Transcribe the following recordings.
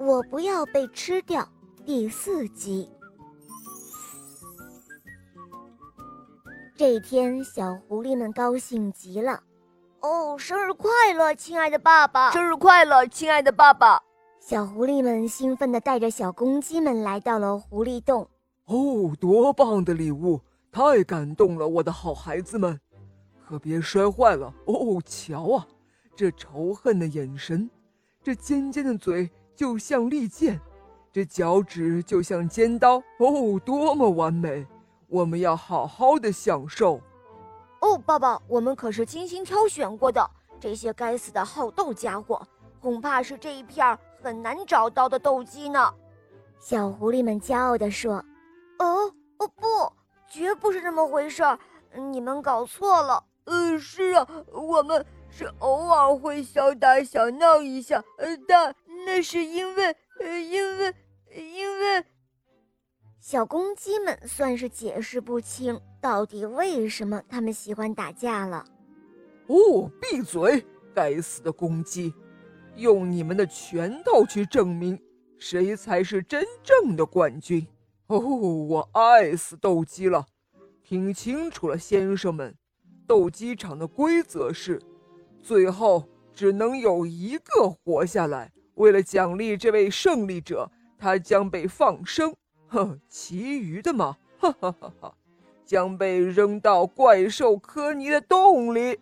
我不要被吃掉。第四集。这天，小狐狸们高兴极了。哦，生日快乐，亲爱的爸爸！生日快乐，亲爱的爸爸！小狐狸们兴奋地带着小公鸡们来到了狐狸洞。哦，多棒的礼物！太感动了，我的好孩子们，可别摔坏了。哦，瞧啊，这仇恨的眼神，这尖尖的嘴就像利剑，这脚趾就像尖刀。哦，多么完美！我们要好好的享受。哦，爸爸，我们可是精心挑选过的。这些该死的好斗家伙，恐怕是这一片很难找到的斗鸡呢。小狐狸们骄傲地说：“哦，哦，不，绝不是这么回事儿，你们搞错了。嗯，是啊，我们是偶尔会小打小闹一下，呃，但那是因为，呃，因为，因为……小公鸡们算是解释不清。”到底为什么他们喜欢打架了？哦，闭嘴！该死的公鸡，用你们的拳头去证明谁才是真正的冠军！哦，我爱死斗鸡了！听清楚了，先生们，斗鸡场的规则是，最后只能有一个活下来。为了奖励这位胜利者，他将被放生。哼，其余的嘛，哈哈哈哈！将被扔到怪兽科尼的洞里。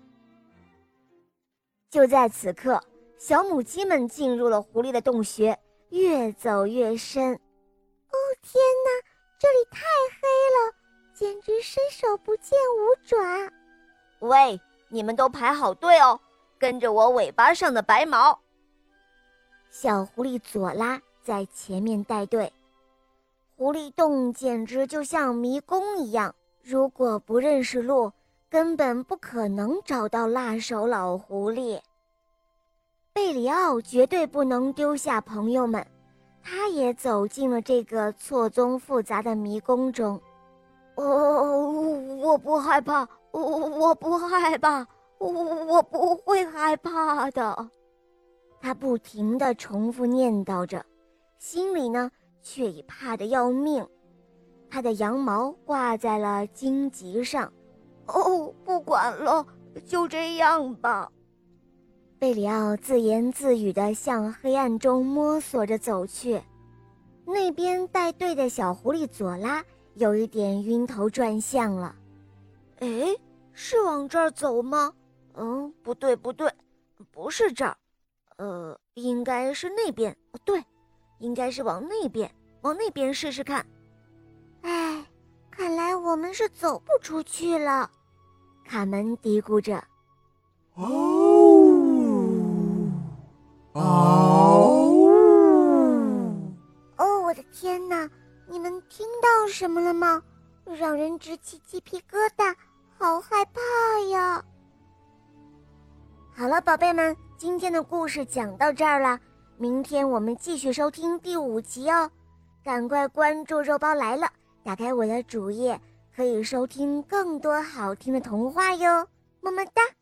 就在此刻，小母鸡们进入了狐狸的洞穴，越走越深。哦天哪，这里太黑了，简直伸手不见五爪。喂，你们都排好队哦，跟着我尾巴上的白毛。小狐狸佐拉在前面带队。狐狸洞简直就像迷宫一样。如果不认识路，根本不可能找到辣手老狐狸。贝里奥绝对不能丢下朋友们，他也走进了这个错综复杂的迷宫中。哦，我不害怕，我我不害怕，我我不会害怕的。他不停地重复念叨着，心里呢却已怕得要命。他的羊毛挂在了荆棘上，哦，不管了，就这样吧。贝里奥自言自语地向黑暗中摸索着走去。那边带队的小狐狸佐拉有一点晕头转向了。哎，是往这儿走吗？嗯，不对，不对，不是这儿。呃，应该是那边。对，应该是往那边，往那边试试看。哎，看来我们是走不出去了，卡门嘀咕着。哦，哦，哦！我的天哪，你们听到什么了吗？让人直起鸡皮疙瘩，好害怕呀！好了，宝贝们，今天的故事讲到这儿了，明天我们继续收听第五集哦，赶快关注肉包来了。打开我的主页，可以收听更多好听的童话哟，么么哒。